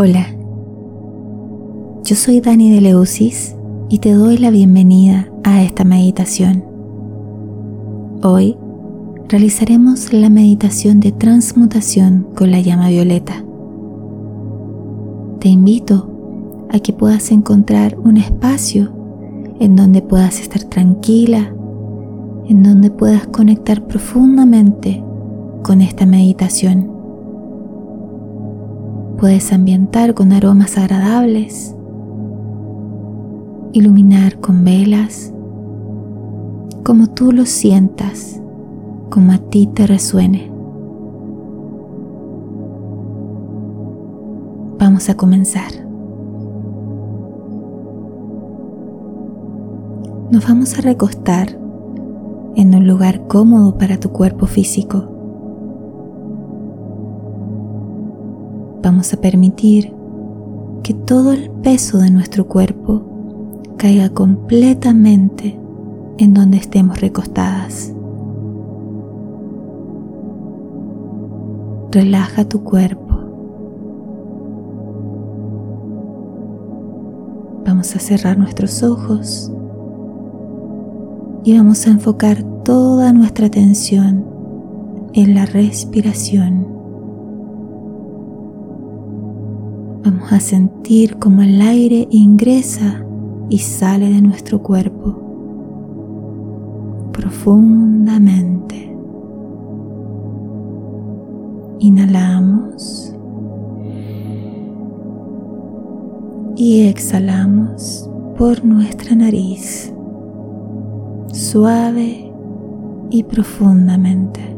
Hola, yo soy Dani de Leusis y te doy la bienvenida a esta meditación. Hoy realizaremos la meditación de transmutación con la llama violeta. Te invito a que puedas encontrar un espacio en donde puedas estar tranquila, en donde puedas conectar profundamente con esta meditación. Puedes ambientar con aromas agradables, iluminar con velas, como tú lo sientas, como a ti te resuene. Vamos a comenzar. Nos vamos a recostar en un lugar cómodo para tu cuerpo físico. Vamos a permitir que todo el peso de nuestro cuerpo caiga completamente en donde estemos recostadas. Relaja tu cuerpo. Vamos a cerrar nuestros ojos y vamos a enfocar toda nuestra atención en la respiración. Vamos a sentir como el aire ingresa y sale de nuestro cuerpo profundamente. Inhalamos y exhalamos por nuestra nariz, suave y profundamente.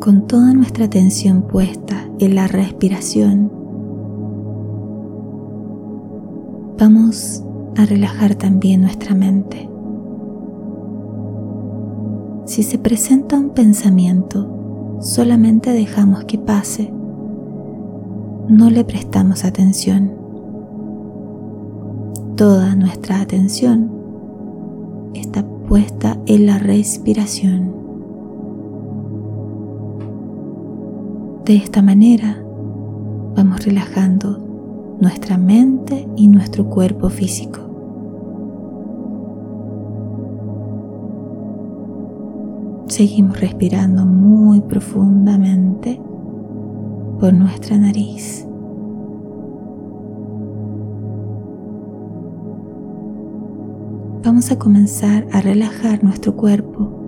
Con toda nuestra atención puesta en la respiración, vamos a relajar también nuestra mente. Si se presenta un pensamiento, solamente dejamos que pase. No le prestamos atención. Toda nuestra atención está puesta en la respiración. De esta manera vamos relajando nuestra mente y nuestro cuerpo físico. Seguimos respirando muy profundamente por nuestra nariz. Vamos a comenzar a relajar nuestro cuerpo.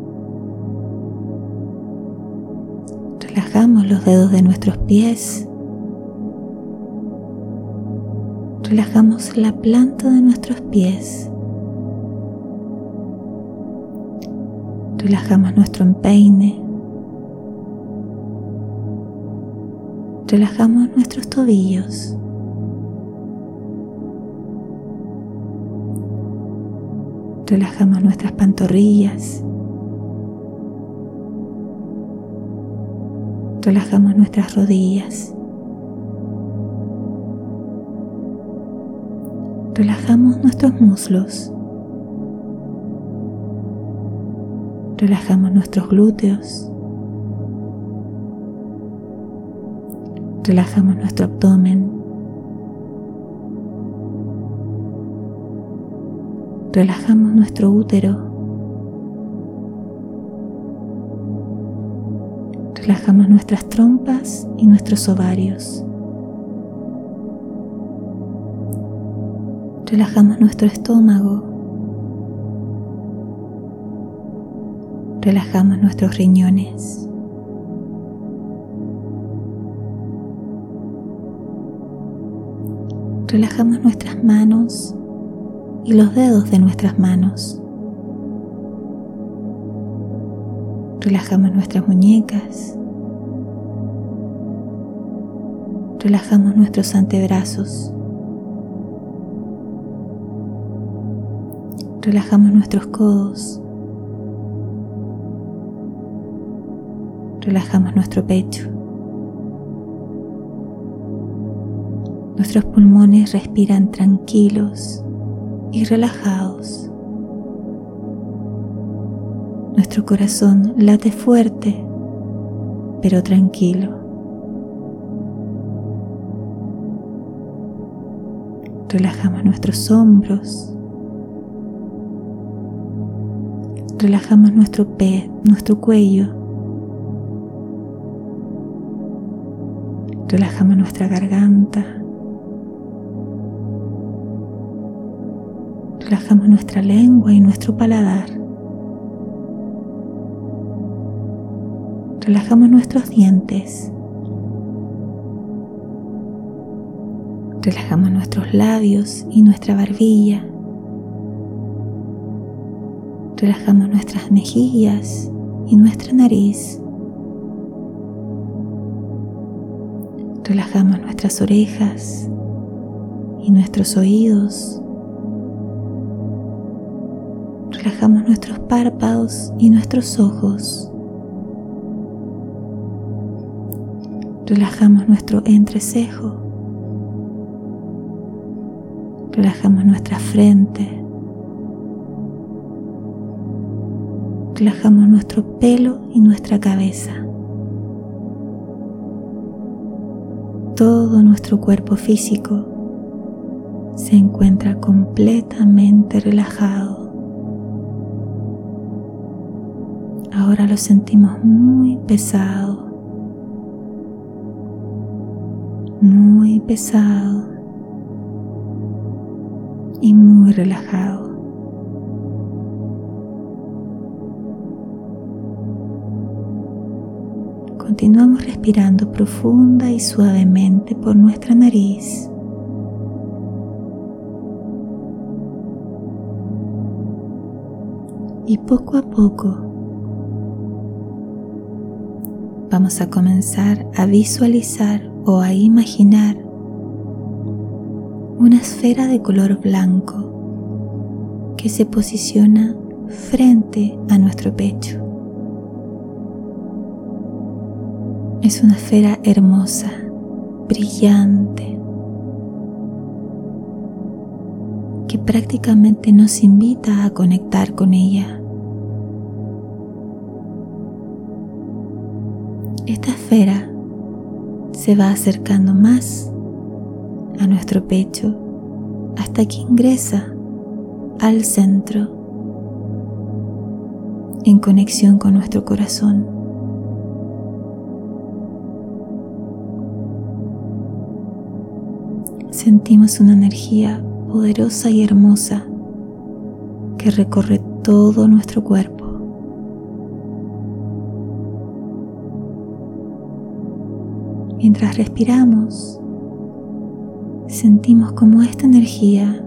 Relajamos los dedos de nuestros pies relajamos la planta de nuestros pies. Relajamos nuestro empeine. Relajamos nuestros tobillos. Relajamos nuestras pantorrillas. Relajamos nuestras rodillas. relajamos nuestros muslos, relajamos nuestros glúteos, relajamos nuestro abdomen, relajamos nuestro útero, relajamos nuestras trompas y nuestros ovarios. relajamos nuestro estómago, relajamos nuestros riñones. Relajamos nuestras manos y los dedos de nuestras manos. Relajamos nuestras muñecas. Relajamos nuestros antebrazos. Relajamos nuestros codos. Relajamos nuestro pecho. Nuestros pulmones respiran tranquilos y relajados. Nuestro corazón late fuerte, pero tranquilo. Relajamos nuestros hombros. Relajamos nuestro pe, nuestro cuello. Relajamos nuestra garganta. Relajamos nuestra lengua y nuestro paladar. Relajamos nuestros dientes. Relajamos nuestros labios y nuestra barbilla. Relajamos nuestras mejillas y nuestra nariz. Relajamos nuestras orejas y nuestros oídos. Relajamos nuestros párpados y nuestros ojos. Relajamos nuestro entrecejo Relajamos nuestra frente. Relajamos nuestro pelo y nuestra cabeza. Todo nuestro cuerpo físico se encuentra completamente relajado. Ahora lo sentimos muy pesado, muy pesado y muy relajado. Continuamos respirando profunda y suavemente por nuestra nariz. Y poco a poco vamos a comenzar a visualizar o a imaginar una esfera de color blanco que se posiciona frente a nuestro pecho. Es una esfera hermosa, brillante, que prácticamente nos invita a conectar con ella. Esta esfera se va acercando más a nuestro pecho hasta que ingresa al centro en conexión con nuestro corazón. Sentimos una energía poderosa y hermosa que recorre todo nuestro cuerpo. Mientras respiramos, sentimos como esta energía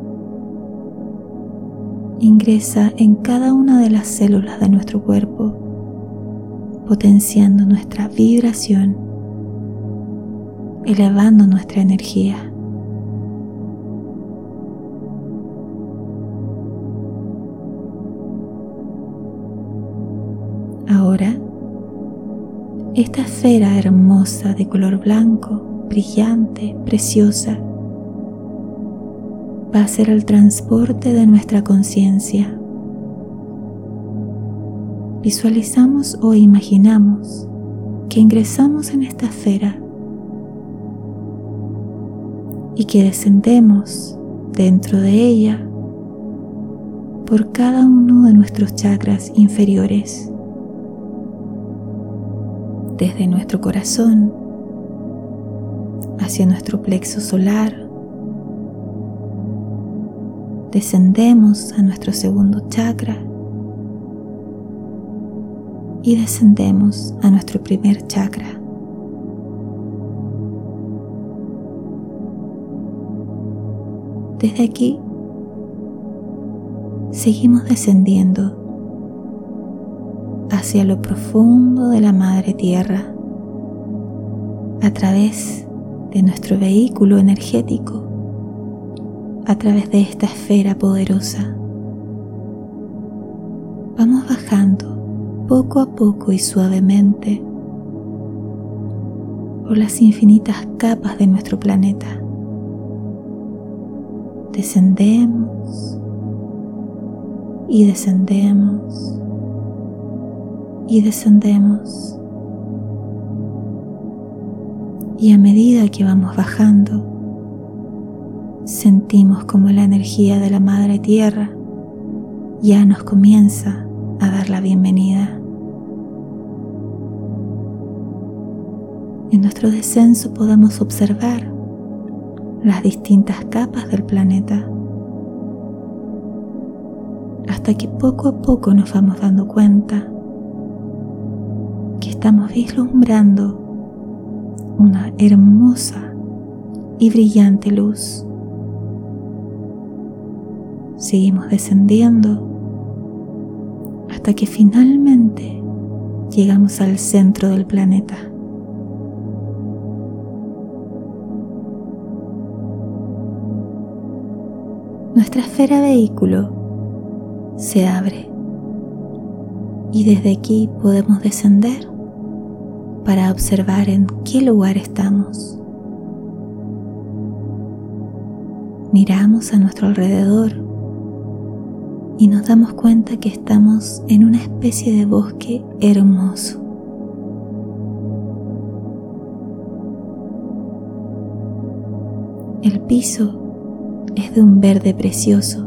ingresa en cada una de las células de nuestro cuerpo, potenciando nuestra vibración, elevando nuestra energía. Esta esfera hermosa de color blanco, brillante, preciosa, va a ser el transporte de nuestra conciencia. Visualizamos o imaginamos que ingresamos en esta esfera y que descendemos dentro de ella por cada uno de nuestros chakras inferiores, desde nuestro corazón hacia nuestro plexo solar, descendemos a nuestro segundo chakra y descendemos a nuestro primer chakra. Desde aquí seguimos descendiendo hacia lo profundo de la Madre Tierra a través de nuestro vehículo energético a través de esta esfera poderosa. Vamos bajando poco a poco y suavemente por las infinitas capas de nuestro planeta. Descendemos y descendemos y descendemos. Y a medida que vamos bajando, sentimos como la energía de la Madre Tierra ya nos comienza a dar la bienvenida. En nuestro descenso podemos observar las distintas capas del planeta hasta que poco a poco nos vamos dando cuenta que estamos vislumbrando una hermosa y brillante luz. Seguimos descendiendo hasta que finalmente llegamos al centro del planeta. Nuestra esfera vehículo se abre y desde aquí podemos descender para observar en qué lugar estamos. Miramos a nuestro alrededor y nos damos cuenta que estamos en una especie de bosque hermoso. El piso es de un verde precioso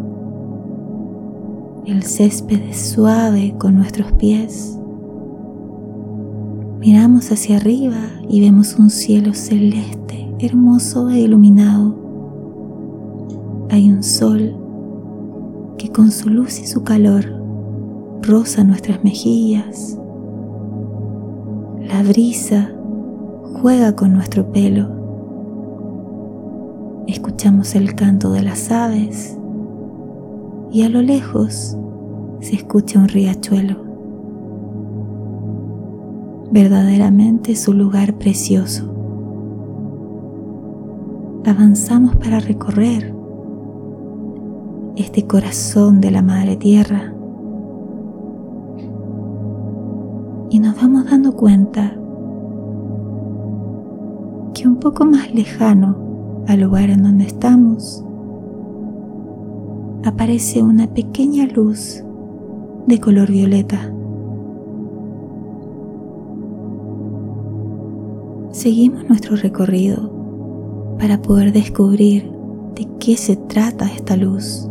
el césped es suave con nuestros pies. Miramos hacia arriba y vemos un cielo celeste, hermoso e iluminado. Hay un sol que con su luz y su calor roza nuestras mejillas. La brisa juega con nuestro pelo. Escuchamos el canto de las aves y a lo lejos se escucha un riachuelo. Verdaderamente es un lugar precioso. Avanzamos para recorrer este corazón de la Madre Tierra y nos vamos dando cuenta que un poco más lejano al lugar en donde estamos aparece una pequeña luz de color violeta. Seguimos nuestro recorrido para poder descubrir de qué se trata esta luz.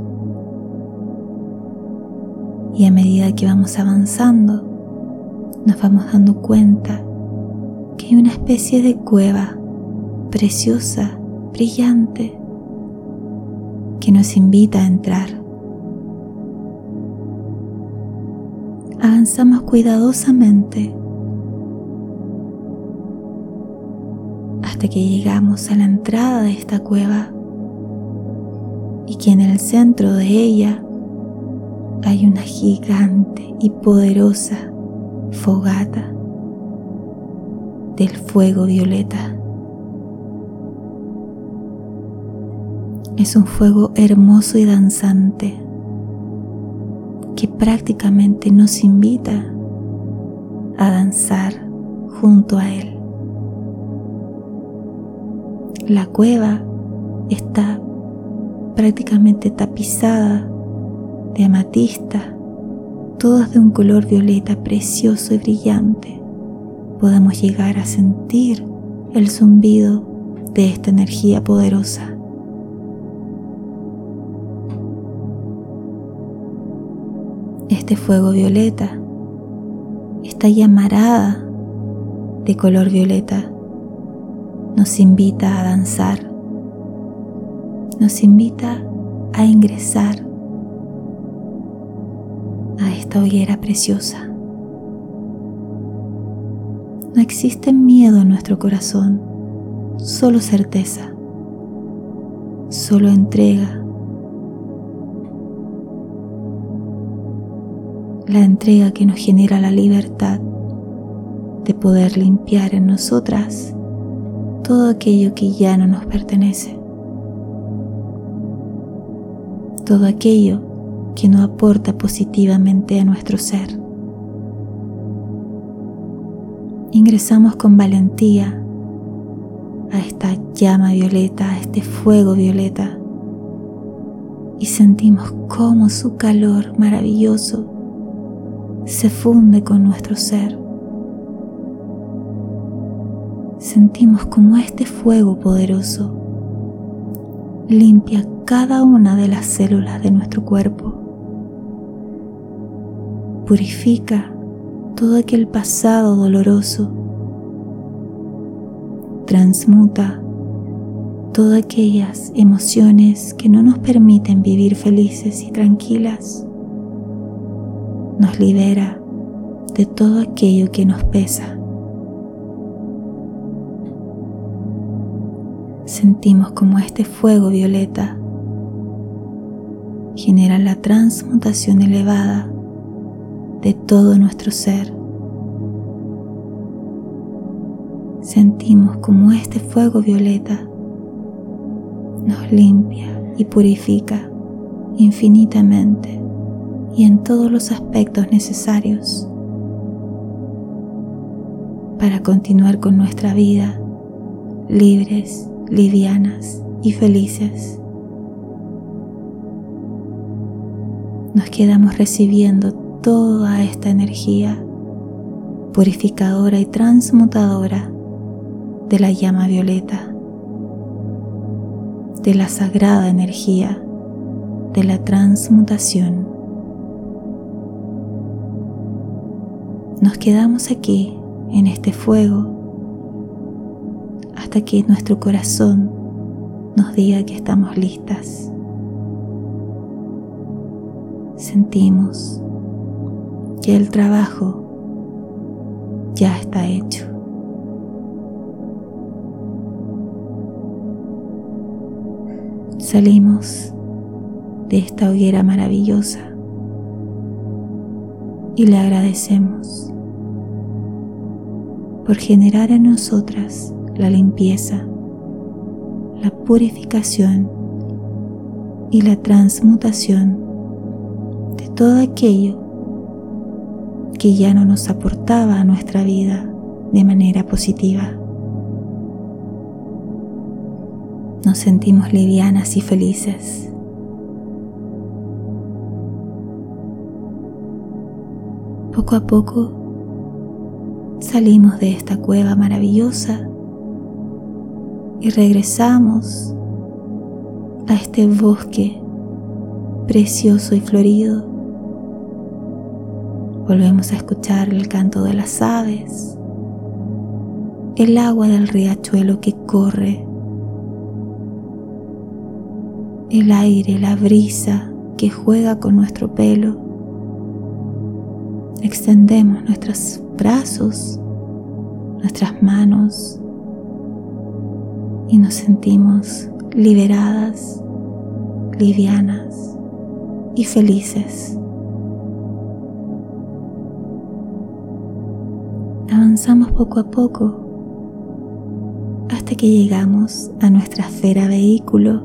Y a medida que vamos avanzando, nos vamos dando cuenta que hay una especie de cueva preciosa, brillante, que nos invita a entrar. Avanzamos cuidadosamente hasta que llegamos a la entrada de esta cueva y que en el centro de ella hay una gigante y poderosa fogata del fuego violeta. Es un fuego hermoso y danzante que prácticamente nos invita a danzar junto a él. La cueva está prácticamente tapizada de amatista, todas de un color violeta precioso y brillante. Podemos llegar a sentir el zumbido de esta energía poderosa. Este fuego violeta, esta llamarada de color violeta, nos invita a danzar, nos invita a ingresar a esta hoguera preciosa. No existe miedo en nuestro corazón, solo certeza, solo entrega la entrega que nos genera la libertad de poder limpiar en nosotras todo aquello que ya no nos pertenece, todo aquello que no aporta positivamente a nuestro ser. Ingresamos con valentía a esta llama violeta, a este fuego violeta y sentimos cómo su calor maravilloso se funde con nuestro ser. Sentimos como este fuego poderoso limpia cada una de las células de nuestro cuerpo, purifica todo aquel pasado doloroso, transmuta todas aquellas emociones que no nos permiten vivir felices y tranquilas. Nos libera de todo aquello que nos pesa. Sentimos como este fuego violeta genera la transmutación elevada de todo nuestro ser. Sentimos como este fuego violeta nos limpia y purifica infinitamente y en todos los aspectos necesarios para continuar con nuestra vida libres, livianas y felices. Nos quedamos recibiendo toda esta energía purificadora y transmutadora de la llama violeta de la sagrada energía de la transmutación. Nos quedamos aquí en este fuego hasta que nuestro corazón nos diga que estamos listas. Sentimos que el trabajo ya está hecho. salimos de esta hoguera maravillosa y le agradecemos por generar en nosotras la limpieza, la purificación y la transmutación de todo aquello que ya no nos aportaba a nuestra vida de manera positiva. nos sentimos livianas y felices. Poco a poco salimos de esta cueva maravillosa y regresamos a este bosque precioso y florido. Volvemos a escuchar el canto de las aves, el agua del riachuelo que corre el aire, la brisa que juega con nuestro pelo. Extendemos nuestros brazos, nuestras manos y nos sentimos liberadas, livianas y felices. Avanzamos poco a poco hasta que llegamos a nuestra esfera vehículo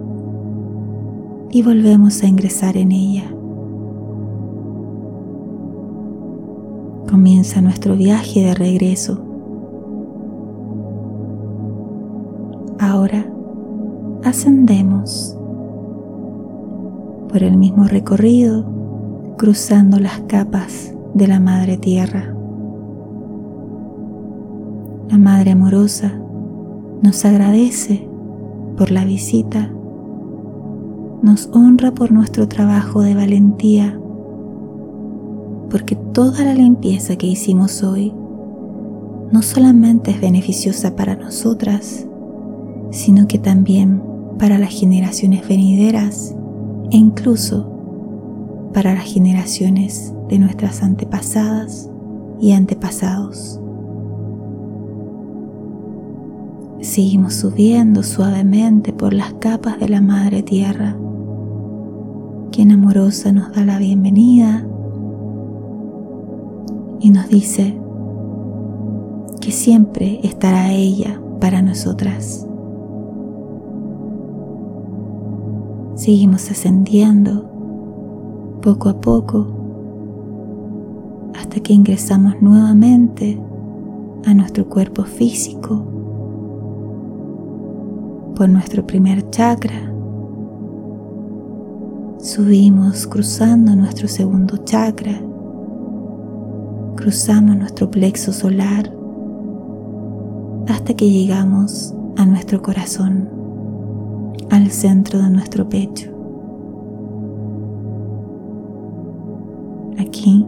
y volvemos a ingresar en ella. Comienza nuestro viaje de regreso. Ahora ascendemos por el mismo recorrido cruzando las capas de la Madre Tierra. La Madre amorosa nos agradece por la visita nos honra por nuestro trabajo de valentía, porque toda la limpieza que hicimos hoy no solamente es beneficiosa para nosotras, sino que también para las generaciones venideras e incluso para las generaciones de nuestras antepasadas y antepasados. Seguimos subiendo suavemente por las capas de la Madre Tierra quien amorosa nos da la bienvenida y nos dice que siempre estará ella para nosotras. Seguimos ascendiendo poco a poco hasta que ingresamos nuevamente a nuestro cuerpo físico por nuestro primer chakra. Subimos cruzando nuestro segundo chakra. Cruzamos nuestro plexo solar hasta que llegamos a nuestro corazón, al centro de nuestro pecho. Aquí,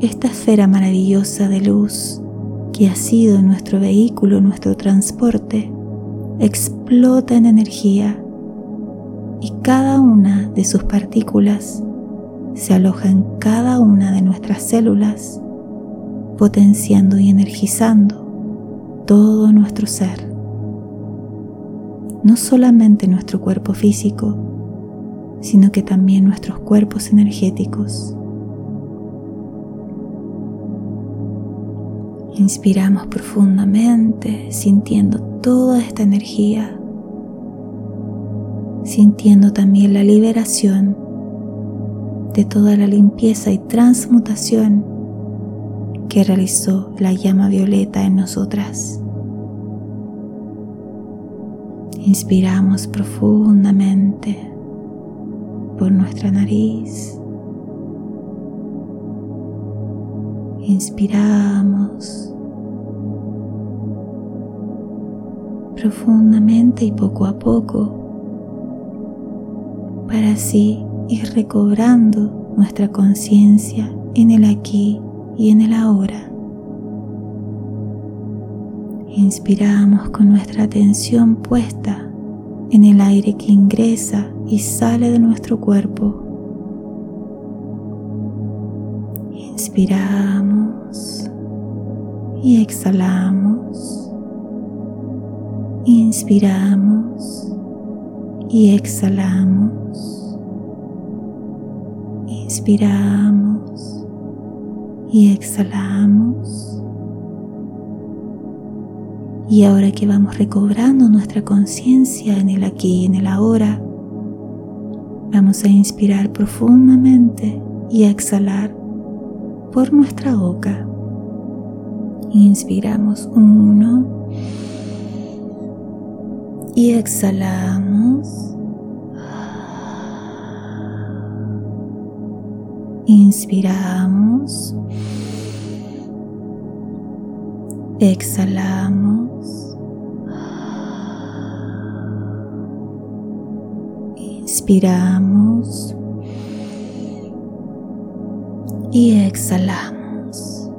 esta esfera maravillosa de luz que ha sido nuestro vehículo, nuestro transporte, explota en energía y cada una de sus partículas se aloja en cada una de nuestras células, potenciando y energizando todo nuestro ser, no solamente nuestro cuerpo físico, sino que también nuestros cuerpos energéticos. Inspiramos profundamente sintiendo toda esta energía, sintiendo también la liberación de toda la limpieza y transmutación que realizó la llama violeta en nosotras. Inspiramos profundamente por nuestra nariz. Inspiramos profundamente y poco a poco para así ir recobrando nuestra conciencia en el aquí y en el ahora. Inspiramos con nuestra atención puesta en el aire que ingresa y sale de nuestro cuerpo. Inspiramos y exhalamos. Inspiramos y exhalamos. Inspiramos y exhalamos. Y ahora que vamos recobrando nuestra conciencia en el aquí y en el ahora, vamos a inspirar profundamente y a exhalar por nuestra boca. Inspiramos uno y exhalamos. Inspiramos. Exhalamos. Inspiramos. Y exhalamos.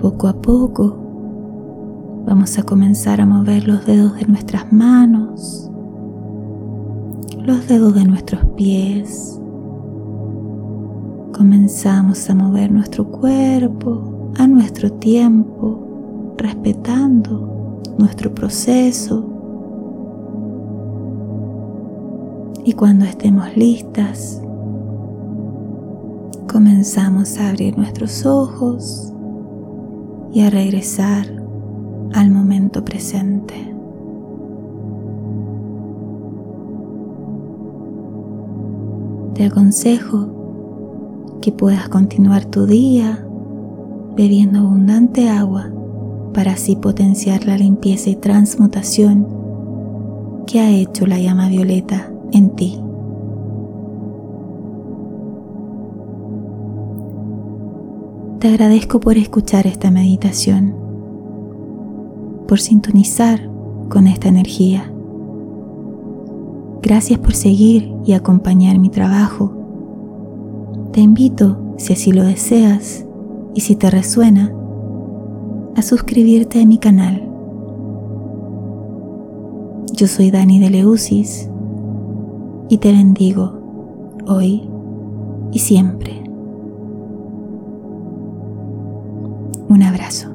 Poco a poco vamos a comenzar a mover los dedos de nuestras manos, los dedos de nuestros pies. Comenzamos a mover nuestro cuerpo a nuestro tiempo, respetando nuestro proceso. Y cuando estemos listas, comenzamos a abrir nuestros ojos y a regresar al momento presente. Te aconsejo que puedas continuar tu día bebiendo abundante agua para así potenciar la limpieza y transmutación que ha hecho la llama violeta en ti. Te agradezco por escuchar esta meditación, por sintonizar con esta energía Gracias por seguir y acompañar mi trabajo. Te invito, si así lo deseas y si te resuena, a suscribirte a mi canal. Yo soy Dani de Leusis y te bendigo hoy y siempre. Un abrazo.